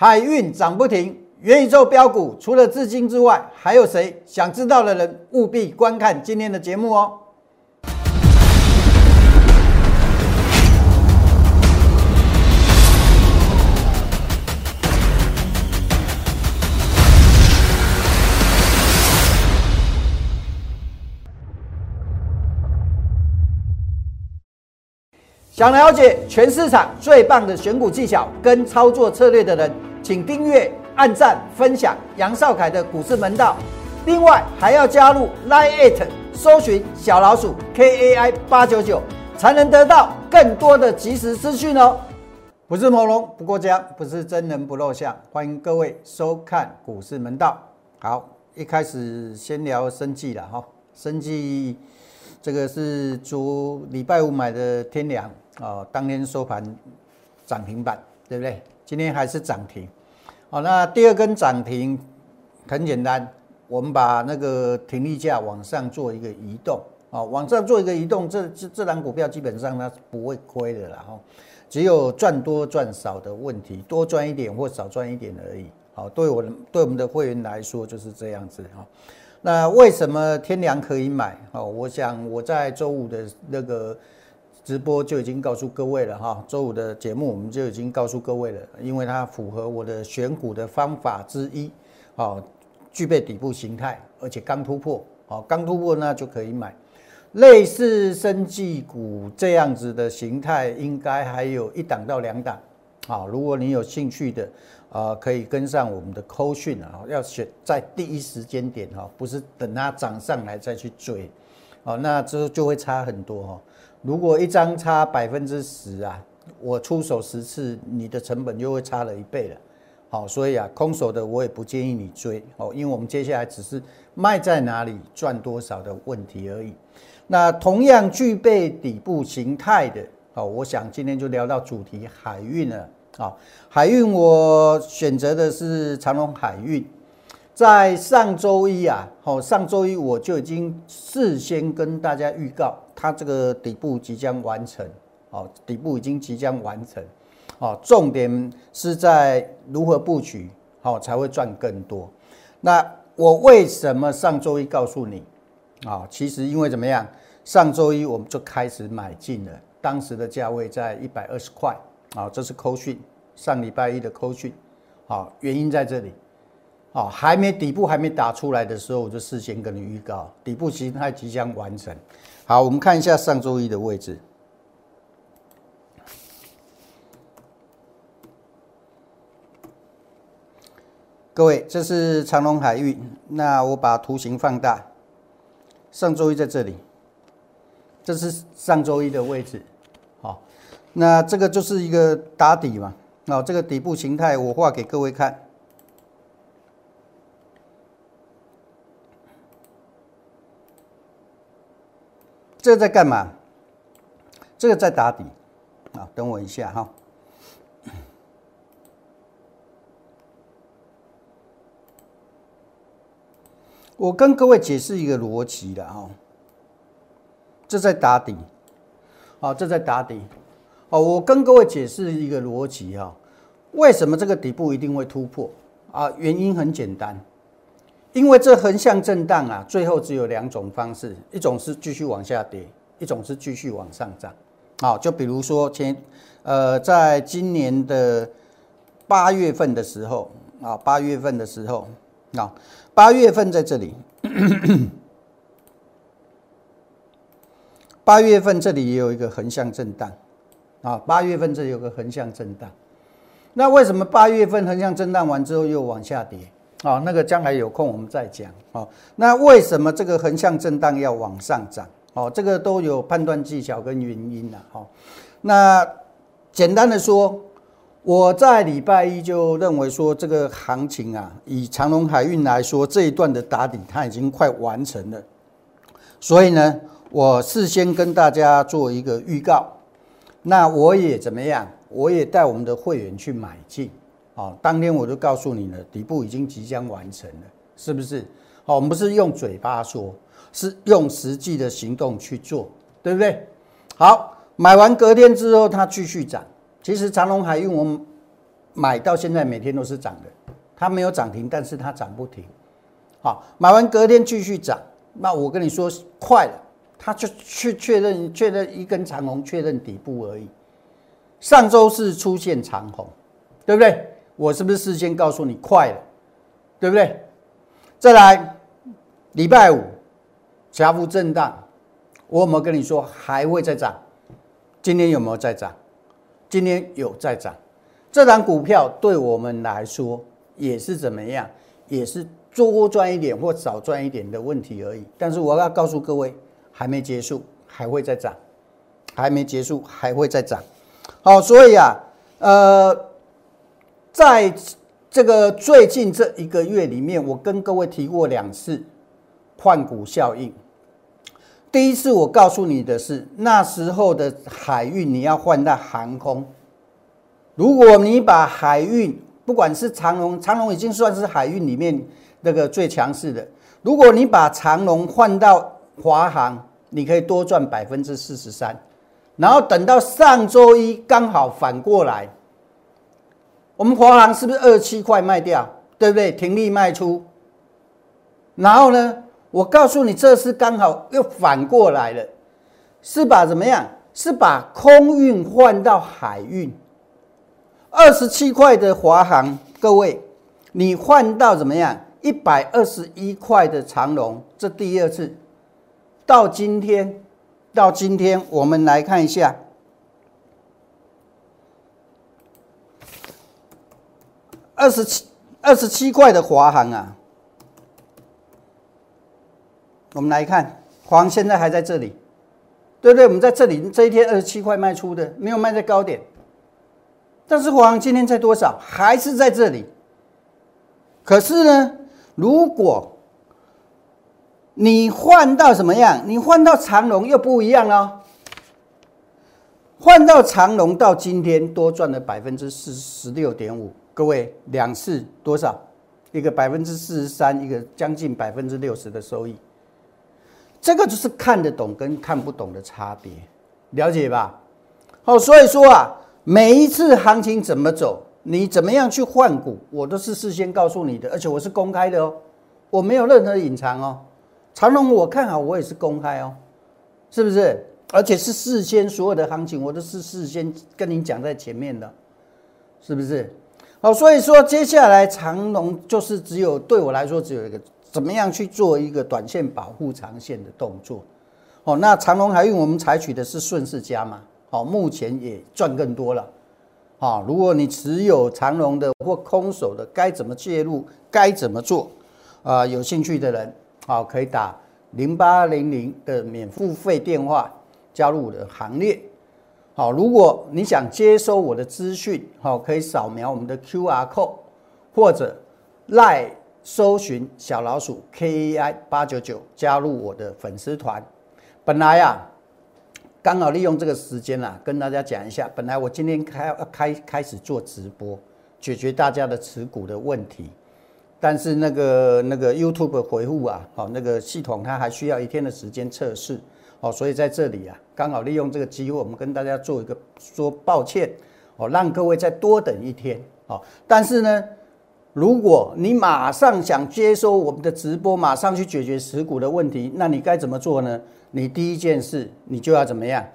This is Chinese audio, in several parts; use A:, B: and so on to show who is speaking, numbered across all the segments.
A: 海运涨不停，元宇宙标股除了资金之外，还有谁？想知道的人务必观看今天的节目哦。想了解全市场最棒的选股技巧跟操作策略的人，请订阅、按赞、分享杨少凯的股市门道。另外还要加入 Line It，搜寻小老鼠 KAI 八九九，才能得到更多的即时资讯哦。不是朦胧不过江，不是真人不露相。欢迎各位收看股市门道。好，一开始先聊生计了哈，生计这个是昨礼拜五买的天良。哦，当天收盘涨停板，对不对？今天还是涨停。好，那第二根涨停很简单，我们把那个停利价往上做一个移动，啊，往上做一个移动，这这这档股票基本上它是不会亏的啦，哈，只有赚多赚少的问题，多赚一点或少赚一点而已。好，对我对我们的会员来说就是这样子哈。那为什么天良可以买？哦，我想我在周五的那个。直播就已经告诉各位了哈，周五的节目我们就已经告诉各位了，因为它符合我的选股的方法之一，好，具备底部形态，而且刚突破，好，刚突破那就可以买。类似生技股这样子的形态，应该还有一档到两档，好，如果你有兴趣的，啊，可以跟上我们的扣讯啊，要选在第一时间点哈，不是等它涨上来再去追，好，那这就会差很多哈。如果一张差百分之十啊，我出手十次，你的成本就会差了一倍了。好，所以啊，空手的我也不建议你追哦，因为我们接下来只是卖在哪里赚多少的问题而已。那同样具备底部形态的，好，我想今天就聊到主题海运了。好，海运我选择的是长隆海运。在上周一啊，好，上周一我就已经事先跟大家预告，它这个底部即将完成，哦，底部已经即将完成，哦，重点是在如何布局，好才会赚更多。那我为什么上周一告诉你？啊，其实因为怎么样？上周一我们就开始买进了，当时的价位在一百二十块，啊，这是扣讯，上礼拜一的扣讯，好，原因在这里。哦，还没底部还没打出来的时候，我就事先跟你预告，底部形态即将完成。好，我们看一下上周一的位置。各位，这是长隆海域。那我把图形放大，上周一在这里，这是上周一的位置。好，那这个就是一个打底嘛。哦，这个底部形态我画给各位看。这在干嘛？这个在打底啊！等我一下哈。我跟各位解释一个逻辑的哈。这在打底，好，这在打底。哦，我跟各位解释一个逻辑哈。为什么这个底部一定会突破啊？原因很简单。因为这横向震荡啊，最后只有两种方式，一种是继续往下跌，一种是继续往上涨。好，就比如说前，呃，在今年的八月份的时候啊，八月份的时候啊，八月份在这里，八月份这里也有一个横向震荡啊，八月份这里有个横向震荡，那为什么八月份横向震荡完之后又往下跌？好，那个将来有空我们再讲。好，那为什么这个横向震荡要往上涨？哦，这个都有判断技巧跟原因的。哦，那简单的说，我在礼拜一就认为说，这个行情啊，以长隆海运来说，这一段的打底它已经快完成了。所以呢，我事先跟大家做一个预告，那我也怎么样？我也带我们的会员去买进。好，当天我就告诉你了，底部已经即将完成了，是不是？好，我们不是用嘴巴说，是用实际的行动去做，对不对？好，买完隔天之后它继续涨。其实长隆海运我们买到现在每天都是涨的，它没有涨停，但是它涨不停。好，买完隔天继续涨，那我跟你说快了，它就去确认确认一根长红，确认底部而已。上周是出现长红，对不对？我是不是事先告诉你快了，对不对？再来，礼拜五小幅震荡，我有没有跟你说还会再涨？今天有没有再涨？今天有再涨。这档股票对我们来说也是怎么样？也是多赚一点或少赚一点的问题而已。但是我要告诉各位，还没结束，还会再涨，还没结束，还会再涨。好，所以啊，呃，在。这个最近这一个月里面，我跟各位提过两次换股效应。第一次我告诉你的是，那时候的海运你要换到航空。如果你把海运，不管是长龙，长龙已经算是海运里面那个最强势的。如果你把长龙换到华航，你可以多赚百分之四十三。然后等到上周一刚好反过来。我们华航是不是二七块卖掉，对不对？停利卖出，然后呢？我告诉你，这次刚好又反过来了，是把怎么样？是把空运换到海运。二十七块的华航，各位，你换到怎么样？一百二十一块的长龙，这第二次。到今天，到今天，我们来看一下。二十七二十七块的华航啊，我们来看，黄现在还在这里，对不对？我们在这里这一天二十七块卖出的，没有卖在高点。但是黄今天在多少？还是在这里。可是呢，如果你换到什么样？你换到长龙又不一样了。换到长龙到今天多赚了百分之四十六点五。各位，两次多少？一个百分之四十三，一个将近百分之六十的收益。这个就是看得懂跟看不懂的差别，了解吧？好，所以说啊，每一次行情怎么走，你怎么样去换股，我都是事先告诉你的，而且我是公开的哦，我没有任何隐藏哦。长隆我看好，我也是公开哦，是不是？而且是事先所有的行情，我都是事先跟你讲在前面的，是不是？好，所以说接下来长龙就是只有对我来说只有一个怎么样去做一个短线保护长线的动作。哦，那长龙海运我们采取的是顺势加嘛，好，目前也赚更多了。好，如果你持有长龙的或空手的，该怎么介入，该怎么做？啊，有兴趣的人，好，可以打零八零零的免付费电话加入我的行列。好，如果你想接收我的资讯，好，可以扫描我们的 Q R code，或者赖搜寻小老鼠 K A I 八九九，加入我的粉丝团。本来啊，刚好利用这个时间啊，跟大家讲一下。本来我今天开开开始做直播，解决大家的持股的问题，但是那个那个 YouTube 回复啊，好，那个系统它还需要一天的时间测试。哦，所以在这里啊，刚好利用这个机会，我们跟大家做一个说抱歉，哦，让各位再多等一天，哦。但是呢，如果你马上想接收我们的直播，马上去解决持股的问题，那你该怎么做呢？你第一件事，你就要怎么样？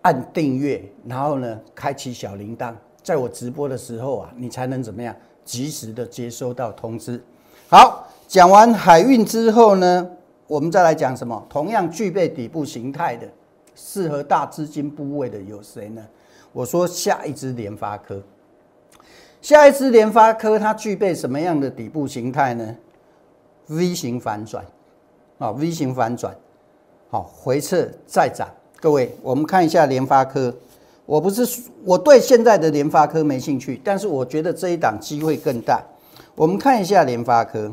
A: 按订阅，然后呢，开启小铃铛，在我直播的时候啊，你才能怎么样？及时的接收到通知。好，讲完海运之后呢？我们再来讲什么？同样具备底部形态的、适合大资金部位的有谁呢？我说下一支联发科，下一支联发科它具备什么样的底部形态呢？V 型反转，啊，V 型反转，好，回撤再涨。各位，我们看一下联发科。我不是我对现在的联发科没兴趣，但是我觉得这一档机会更大。我们看一下联发科。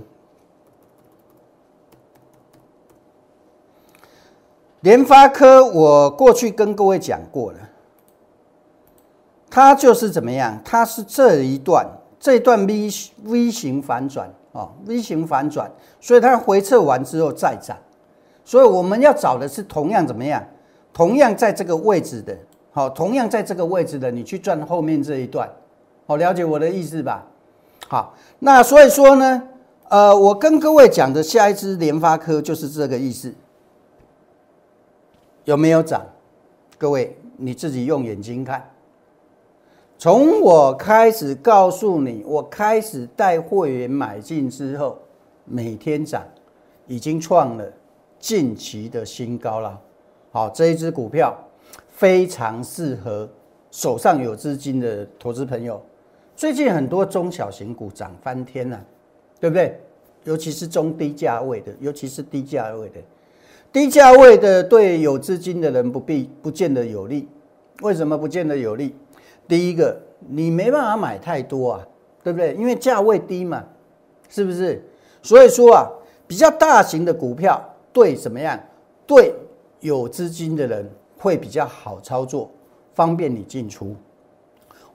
A: 联发科，我过去跟各位讲过了，它就是怎么样？它是这一段，这一段 V V 型反转啊，V 型反转，所以它回撤完之后再涨，所以我们要找的是同样怎么样？同样在这个位置的，好，同样在这个位置的，你去赚后面这一段，好，了解我的意思吧？好，那所以说呢，呃，我跟各位讲的下一支联发科就是这个意思，有没有涨？各位你自己用眼睛看。从我开始告诉你，我开始带会员买进之后，每天涨，已经创了近期的新高了。好，这一只股票非常适合手上有资金的投资朋友。最近很多中小型股涨翻天了，对不对？尤其是中低价位的，尤其是低价位的，低价位的对有资金的人不必不见得有利。为什么不见得有利？第一个，你没办法买太多啊，对不对？因为价位低嘛，是不是？所以说啊，比较大型的股票对怎么样？对有资金的人会比较好操作，方便你进出。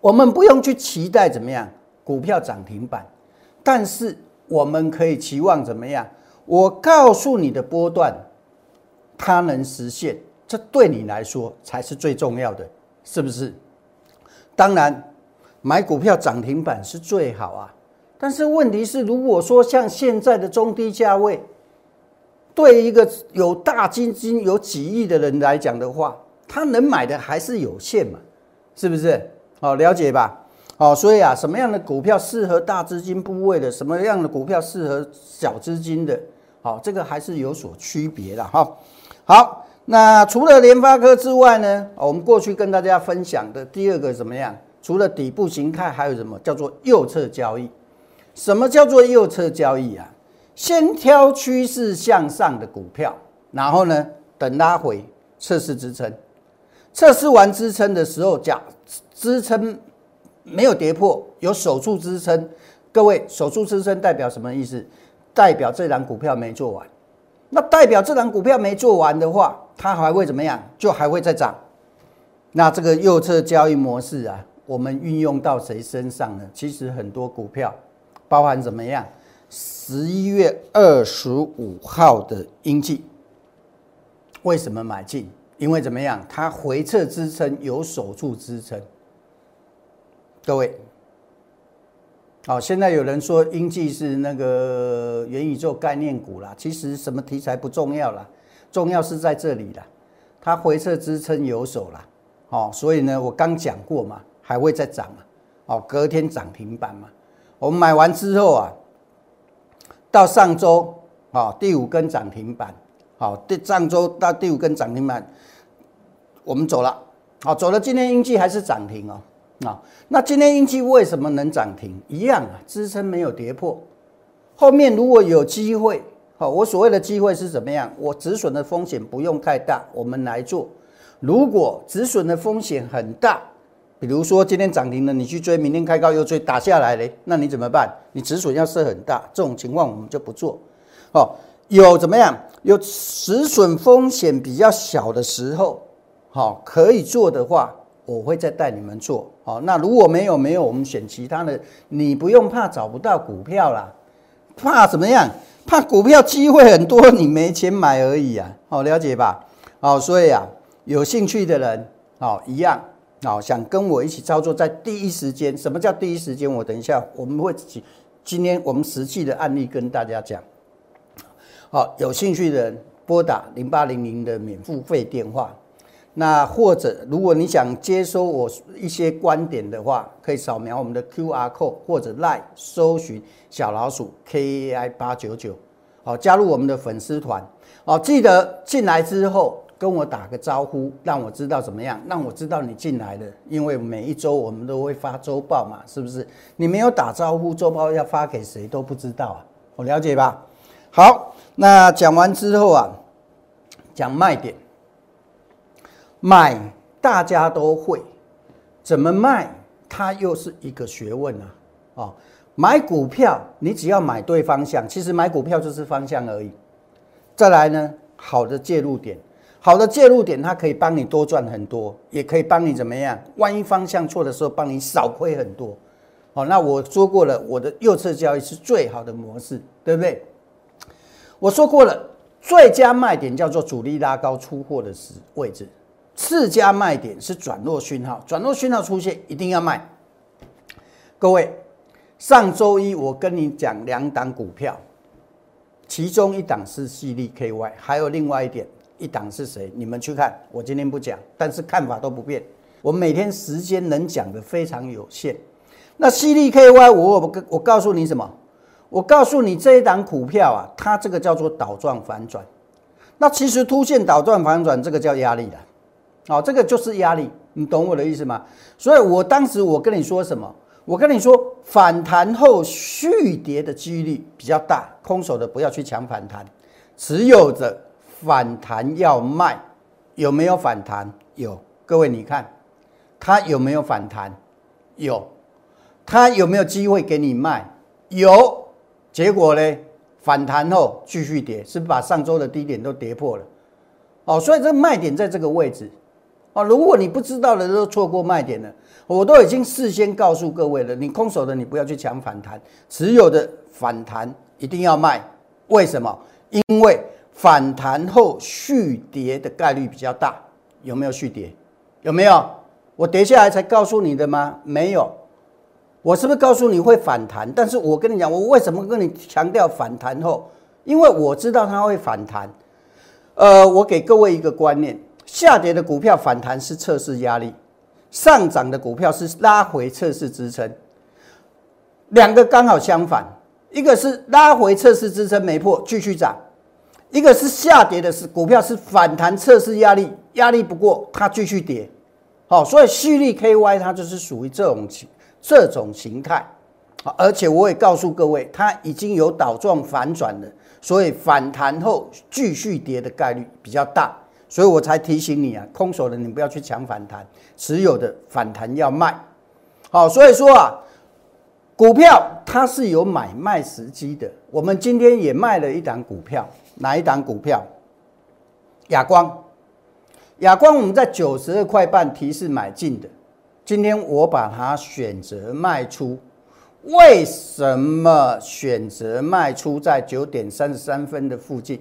A: 我们不用去期待怎么样股票涨停板，但是我们可以期望怎么样？我告诉你的波段，它能实现，这对你来说才是最重要的，是不是？当然，买股票涨停板是最好啊。但是问题是，如果说像现在的中低价位，对一个有大基金、有几亿的人来讲的话，他能买的还是有限嘛？是不是？好，了解吧？好，所以啊，什么样的股票适合大资金部位的？什么样的股票适合小资金的？好，这个还是有所区别的哈。好，那除了联发科之外呢？我们过去跟大家分享的第二个怎么样？除了底部形态，还有什么叫做右侧交易？什么叫做右侧交易啊？先挑趋势向上的股票，然后呢，等拉回测试支撑，测试完支撑的时候，假。支撑没有跌破，有守住支撑。各位，守住支撑代表什么意思？代表这档股票没做完。那代表这档股票没做完的话，它还会怎么样？就还会再涨。那这个右侧交易模式啊，我们运用到谁身上呢？其实很多股票，包含怎么样？十一月二十五号的英记，为什么买进？因为怎么样？它回撤支撑有守住支撑。各位，好，现在有人说英记是那个元宇宙概念股啦，其实什么题材不重要啦，重要是在这里啦，它回撤支撑有手啦，哦，所以呢，我刚讲过嘛，还会再涨嘛，哦，隔天涨停板嘛，我们买完之后啊，到上周啊第五根涨停板，好，第上周到第五根涨停板，我们走了，好，走了，今天英记还是涨停哦。啊，那今天英气为什么能涨停？一样啊，支撑没有跌破。后面如果有机会，好，我所谓的机会是怎么样？我止损的风险不用太大，我们来做。如果止损的风险很大，比如说今天涨停了，你去追，明天开高又追，打下来嘞，那你怎么办？你止损要设很大，这种情况我们就不做。哦，有怎么样？有止损风险比较小的时候，好，可以做的话。我会再带你们做好。那如果没有没有，我们选其他的。你不用怕找不到股票啦，怕怎么样？怕股票机会很多，你没钱买而已啊。好，了解吧？好，所以啊，有兴趣的人，好一样，好想跟我一起操作，在第一时间。什么叫第一时间？我等一下我们会今天我们实际的案例跟大家讲。好，有兴趣的人拨打零八零零的免付费电话。那或者，如果你想接收我一些观点的话，可以扫描我们的 Q R code，或者 Line 搜寻小老鼠 K A I 八九九，好，加入我们的粉丝团，哦，记得进来之后跟我打个招呼，让我知道怎么样，让我知道你进来了，因为每一周我们都会发周报嘛，是不是？你没有打招呼，周报要发给谁都不知道啊，我了解吧？好，那讲完之后啊，讲卖点。买大家都会，怎么卖它又是一个学问啊！哦，买股票你只要买对方向，其实买股票就是方向而已。再来呢，好的介入点，好的介入点它可以帮你多赚很多，也可以帮你怎么样？万一方向错的时候，帮你少亏很多。哦，那我说过了，我的右侧交易是最好的模式，对不对？我说过了，最佳卖点叫做主力拉高出货的时位置。次佳卖点是转弱讯号，转弱讯号出现一定要卖。各位，上周一我跟你讲两档股票，其中一档是犀利 KY，还有另外一点一档是谁？你们去看，我今天不讲，但是看法都不变。我每天时间能讲的非常有限。那犀利 KY，我我我告诉你什么？我告诉你这一档股票啊，它这个叫做倒转反转。那其实凸线倒转反转，这个叫压力的。好，这个就是压力，你懂我的意思吗？所以我当时我跟你说什么？我跟你说，反弹后续跌的几率比较大，空手的不要去抢反弹，持有着反弹要卖。有没有反弹？有。各位你看，它有没有反弹？有。它有没有机会给你卖？有，结果呢？反弹后继续跌，是把上周的低点都跌破了。哦，所以这卖点在这个位置。哦，如果你不知道的都错过卖点了，我都已经事先告诉各位了。你空手的你不要去抢反弹，持有的反弹一定要卖。为什么？因为反弹后续跌的概率比较大。有没有续跌？有没有？我跌下来才告诉你的吗？没有。我是不是告诉你会反弹？但是我跟你讲，我为什么跟你强调反弹后？因为我知道它会反弹。呃，我给各位一个观念：下跌的股票反弹是测试压力，上涨的股票是拉回测试支撑。两个刚好相反，一个是拉回测试支撑没破继续涨，一个是下跌的是股票是反弹测试压力，压力不过它继续跌。好，所以蓄力 KY 它就是属于这种情。这种形态，而且我也告诉各位，它已经有倒状反转了，所以反弹后继续跌的概率比较大，所以我才提醒你啊，空手的你不要去抢反弹，持有的反弹要卖。好，所以说啊，股票它是有买卖时机的。我们今天也卖了一档股票，哪一档股票？亚光，亚光我们在九十二块半提示买进的。今天我把它选择卖出，为什么选择卖出在九点三十三分的附近？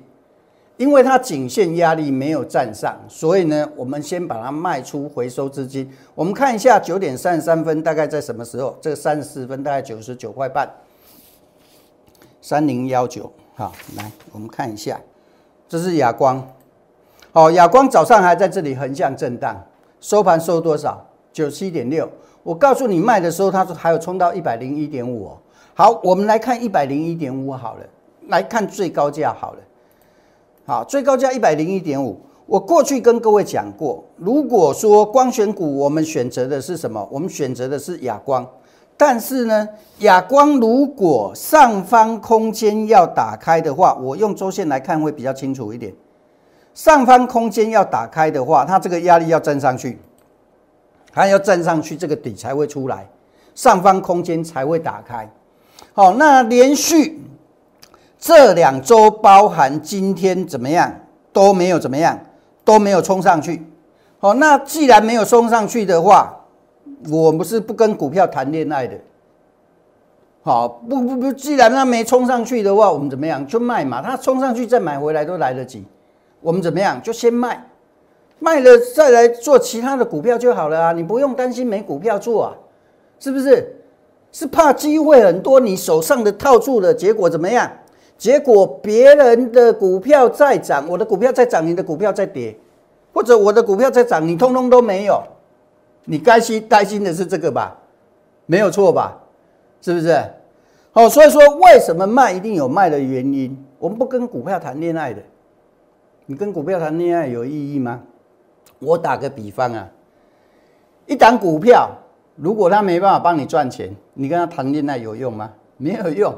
A: 因为它颈线压力没有站上，所以呢，我们先把它卖出回收资金。我们看一下九点三十三分大概在什么时候？这个三十四分大概九十九块半，三零幺九。好，来我们看一下，这是亚光。好，亚光早上还在这里横向震荡，收盘收多少？九七点六，我告诉你卖的时候，它说还有冲到一百零一点五哦。好，我们来看一百零一点五好了，来看最高价好了。好，最高价一百零一点五。我过去跟各位讲过，如果说光选股，我们选择的是什么？我们选择的是亚光。但是呢，亚光如果上方空间要打开的话，我用周线来看会比较清楚一点。上方空间要打开的话，它这个压力要站上去。还要站上去，这个底才会出来，上方空间才会打开。好，那连续这两周，包含今天怎么样都没有怎么样，都没有冲上去。好，那既然没有冲上去的话，我不是不跟股票谈恋爱的。好，不不不，既然它没冲上去的话，我们怎么样就卖嘛？它冲上去再买回来都来得及。我们怎么样就先卖。卖了再来做其他的股票就好了啊！你不用担心没股票做啊，是不是？是怕机会很多，你手上的套住的结果怎么样？结果别人的股票在涨，我的股票在涨，你的股票在跌，或者我的股票在涨，你通通都没有，你该心担心的是这个吧？没有错吧？是不是？好，所以说为什么卖一定有卖的原因？我们不跟股票谈恋爱的，你跟股票谈恋爱有意义吗？我打个比方啊，一档股票，如果他没办法帮你赚钱，你跟他谈恋爱有用吗？没有用。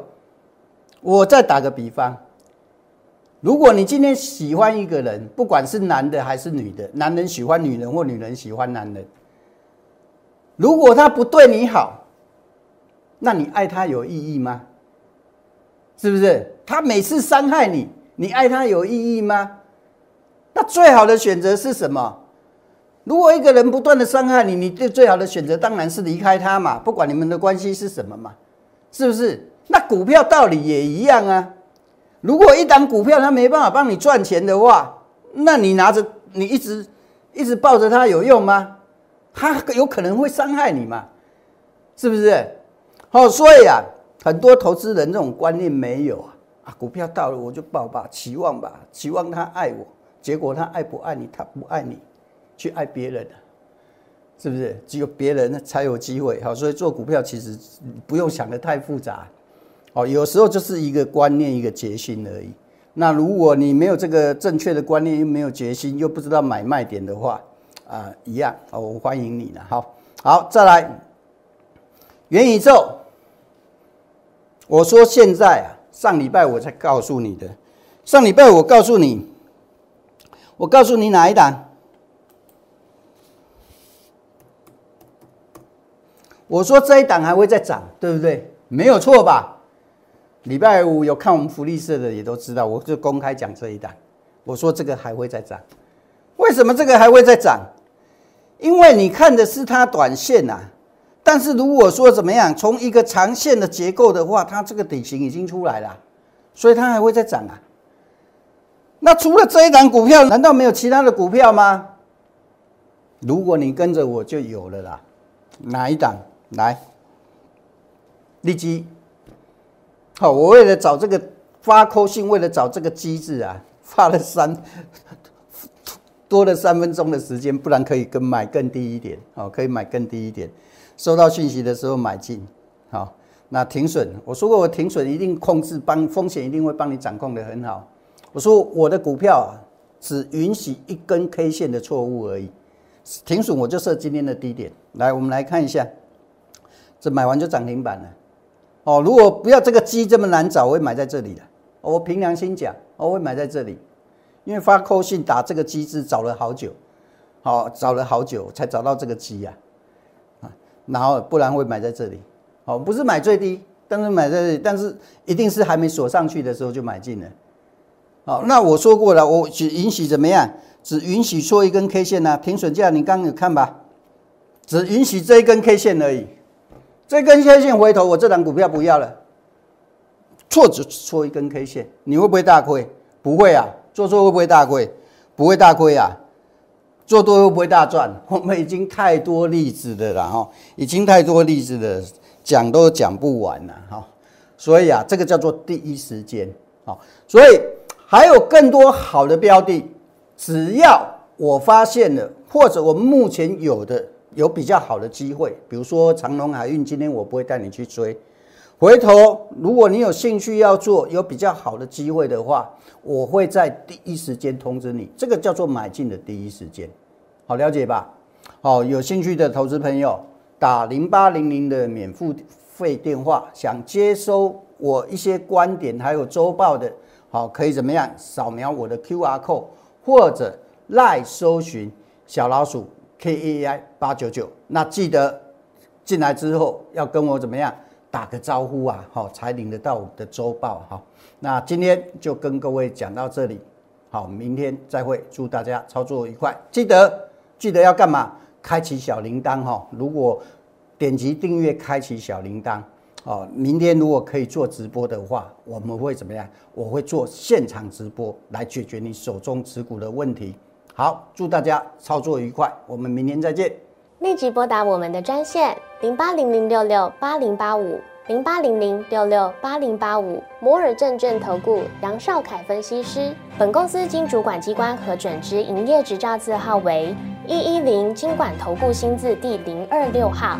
A: 我再打个比方，如果你今天喜欢一个人，不管是男的还是女的，男人喜欢女人或女人喜欢男人，如果他不对你好，那你爱他有意义吗？是不是？他每次伤害你，你爱他有意义吗？那最好的选择是什么？如果一个人不断的伤害你，你最最好的选择当然是离开他嘛，不管你们的关系是什么嘛，是不是？那股票道理也一样啊。如果一档股票它没办法帮你赚钱的话，那你拿着你一直一直抱着它有用吗？它有可能会伤害你嘛，是不是？好，所以啊，很多投资人这种观念没有啊啊，股票到了我就抱吧，期望吧，期望他爱我，结果他爱不爱你？他不爱你，去爱别人是不是？只有别人才有机会。好，所以做股票其实不用想的太复杂，哦，有时候就是一个观念，一个决心而已。那如果你没有这个正确的观念，又没有决心，又不知道买卖点的话，啊，一样，哦，我欢迎你了。好，好，再来，元宇宙。我说现在啊，上礼拜我才告诉你的。上礼拜我告诉你，我告诉你哪一档？我说这一档还会再涨，对不对？没有错吧？礼拜五有看我们福利社的也都知道，我就公开讲这一档。我说这个还会再涨，为什么这个还会再涨？因为你看的是它短线呐。但是如果说怎么样，从一个长线的结构的话，它这个底型已经出来了，所以它还会再涨啊。那除了这一档股票，难道没有其他的股票吗？如果你跟着我就有了啦。哪一档？来，立基。好，我为了找这个发扣信，为了找这个机制啊，发了三 多了三分钟的时间，不然可以跟买更低一点。哦，可以买更低一点。收到讯息的时候买进，好，那停损，我说过我停损一定控制，帮风险一定会帮你掌控的很好。我说我的股票，只允许一根 K 线的错误而已，停损我就设今天的低点。来，我们来看一下，这买完就涨停板了。哦，如果不要这个鸡这么难找，我会买在这里的。我凭良心讲，我会买在这里，因为发扣信打这个机制找了好久，好找了好久才找到这个鸡呀。啊然后不然会买在这里，哦，不是买最低，但是买在这里，但是一定是还没锁上去的时候就买进了，好，那我说过了，我只允许怎么样？只允许错一根 K 线呢？停损价你刚有看吧？只允许这一根 K 线而已，这根 K 线回头我这档股票不要了，错只错一根 K 线，你会不会大亏？不会啊，做错会不会大亏？不会大亏啊。做多会不会大赚？我们已经太多例子的了哈，已经太多例子的讲都讲不完了哈。所以啊，这个叫做第一时间啊。所以还有更多好的标的，只要我发现了，或者我们目前有的有比较好的机会，比如说长隆海运，今天我不会带你去追。回头如果你有兴趣要做，有比较好的机会的话，我会在第一时间通知你。这个叫做买进的第一时间。好了解吧？好，有兴趣的投资朋友打零八零零的免付费电话，想接收我一些观点，还有周报的，好，可以怎么样？扫描我的 Q R code，或者赖搜寻小老鼠 K A I 八九九。那记得进来之后要跟我怎么样打个招呼啊？好，才领得到我的周报。哈，那今天就跟各位讲到这里，好，明天再会，祝大家操作愉快，记得。记得要干嘛？开启小铃铛哈！如果点击订阅，开启小铃铛哦。明天如果可以做直播的话，我们会怎么样？我会做现场直播来解决你手中持股的问题。好，祝大家操作愉快，我们明天再见。
B: 立即拨打我们的专线零八零零六六八零八五零八零零六六八零八五摩尔证券投顾杨少凯分析师。本公司经主管机关核准之营业执照字号为。一一零金管投顾新字第零二六号，